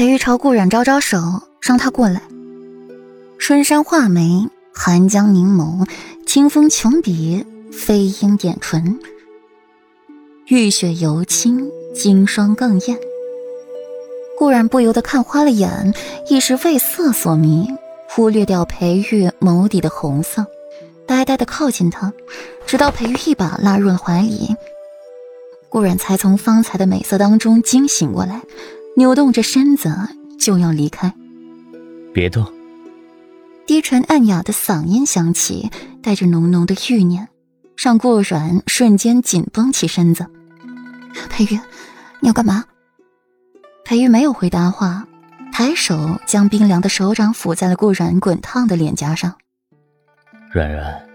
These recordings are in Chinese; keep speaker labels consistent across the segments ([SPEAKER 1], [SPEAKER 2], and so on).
[SPEAKER 1] 裴玉朝顾阮招招手，让他过来。春山画眉，寒江凝眸，清风琼笔，飞鹰点唇。玉雪犹清，金霜更艳。顾然不由得看花了眼，一时为色所迷，忽略掉裴玉眸底的红色，呆呆的靠近他，直到裴玉一把拉入了怀里。顾然才从方才的美色当中惊醒过来。扭动着身子就要离开，
[SPEAKER 2] 别动。
[SPEAKER 1] 低沉暗哑的嗓音响起，带着浓浓的欲念，让顾软瞬间紧绷起身子。裴玉，你要干嘛？裴玉没有回答话，抬手将冰凉的手掌抚在了顾软滚烫的脸颊上。
[SPEAKER 2] 软软，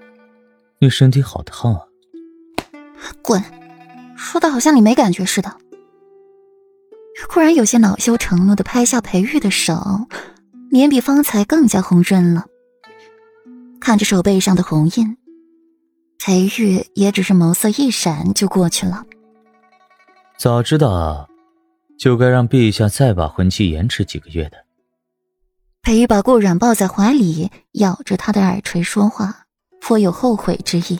[SPEAKER 2] 你身体好烫啊！
[SPEAKER 1] 滚！说的好像你没感觉似的。忽然有些恼羞成怒的拍下裴玉的手，脸比方才更加红润了。看着手背上的红印，裴玉也只是眸色一闪就过去了。
[SPEAKER 2] 早知道，就该让陛下再把婚期延迟几个月的。
[SPEAKER 1] 裴玉把顾软抱在怀里，咬着他的耳垂说话，颇有后悔之意。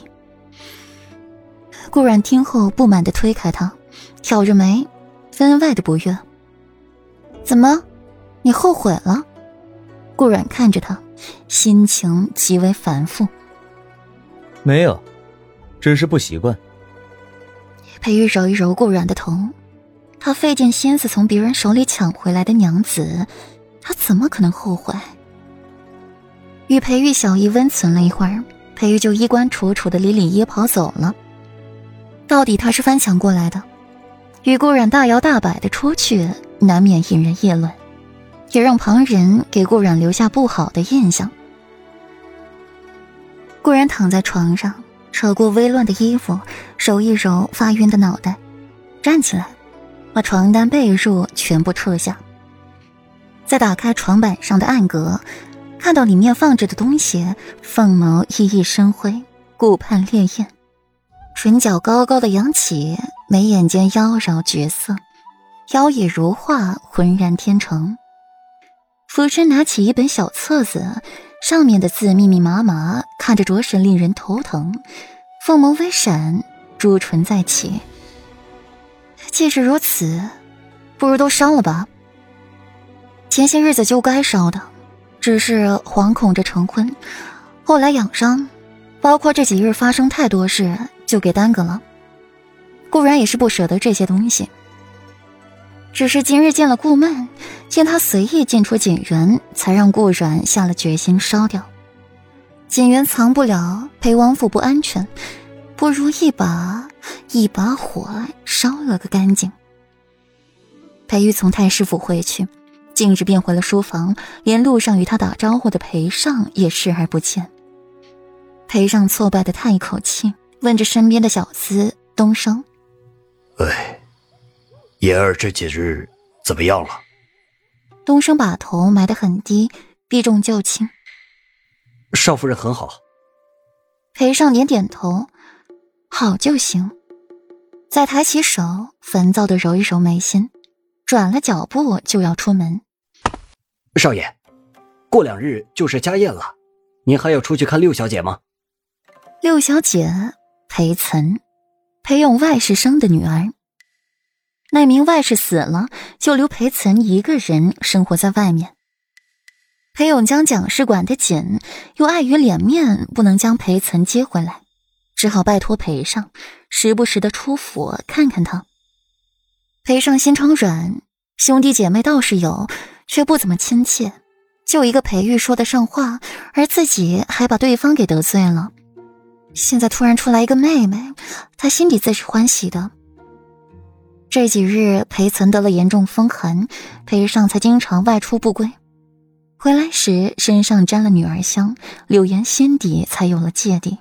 [SPEAKER 1] 顾软听后不满的推开他，挑着眉。分外的不悦。怎么，你后悔了？顾阮看着他，心情极为繁复。
[SPEAKER 2] 没有，只是不习惯。
[SPEAKER 1] 裴玉揉一揉顾阮的头，他费尽心思从别人手里抢回来的娘子，他怎么可能后悔？与裴玉小姨温存了一会儿，裴玉就衣冠楚楚的离里耶跑走了。到底他是翻墙过来的。与顾染大摇大摆的出去，难免引人议论，也让旁人给顾染留下不好的印象。顾然躺在床上，扯过微乱的衣服，揉一揉发晕的脑袋，站起来，把床单被褥全部撤下，再打开床板上的暗格，看到里面放着的东西，凤眸熠熠生辉，顾盼潋滟，唇角高高的扬起。眉眼间妖娆绝色，妖冶如画，浑然天成。俯身拿起一本小册子，上面的字密密麻麻，看着着实令人头疼。凤眸微闪，朱唇再起。既是如此，不如都烧了吧。前些日子就该烧的，只是惶恐着成婚，后来养伤，包括这几日发生太多事，就给耽搁了。顾然也是不舍得这些东西，只是今日见了顾曼，见他随意进出锦园，才让顾然下了决心烧掉。锦园藏不了，裴王府不安全，不如一把一把火烧了个干净。裴玉从太师府回去，径直便回了书房，连路上与他打招呼的裴尚也视而不见。裴尚挫败的叹一口气，问着身边的小厮东升。
[SPEAKER 3] 哎，言儿这几日怎么样了？
[SPEAKER 1] 东升把头埋得很低，避重就轻。
[SPEAKER 3] 少夫人很好。
[SPEAKER 1] 裴尚点点头，好就行。再抬起手，烦躁的揉一揉眉心，转了脚步就要出门。
[SPEAKER 3] 少爷，过两日就是家宴了，您还要出去看六小姐吗？
[SPEAKER 1] 六小姐，裴岑。裴勇外室生的女儿，那名外室死了，就留裴岑一个人生活在外面。裴勇将蒋氏管得紧，又碍于脸面，不能将裴岑接回来，只好拜托裴尚，时不时的出府看看他。裴尚心肠软，兄弟姐妹倒是有，却不怎么亲切，就一个裴玉说得上话，而自己还把对方给得罪了。现在突然出来一个妹妹，他心底自是欢喜的。这几日裴岑得了严重风寒，裴尚才经常外出不归，回来时身上沾了女儿香，柳岩心底才有了芥蒂。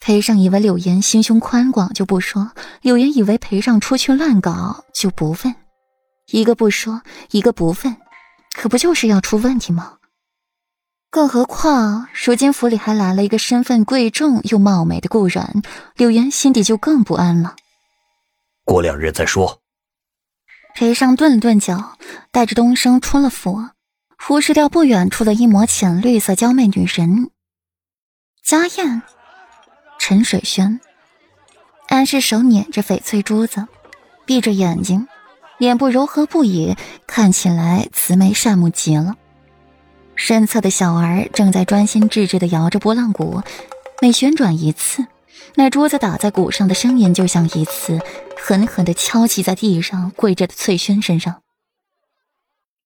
[SPEAKER 1] 裴尚以为柳岩心胸宽广就不说，柳岩以为裴尚出去乱搞就不问，一个不说，一个不问，可不就是要出问题吗？更何况，如今府里还来了一个身份贵重又貌美的顾然，柳岩心底就更不安了。
[SPEAKER 3] 过两日再说。
[SPEAKER 1] 裴尚顿了顿脚，带着东升出了府，忽视掉不远处的一抹浅绿色娇媚女神。家燕，陈水轩，安氏手捻着翡翠珠子，闭着眼睛，脸部柔和不已，看起来慈眉善目极了。身侧的小儿正在专心致志地摇着拨浪鼓，每旋转一次，那桌子打在鼓上的声音就像一次狠狠地敲击在地上跪着的翠轩身上。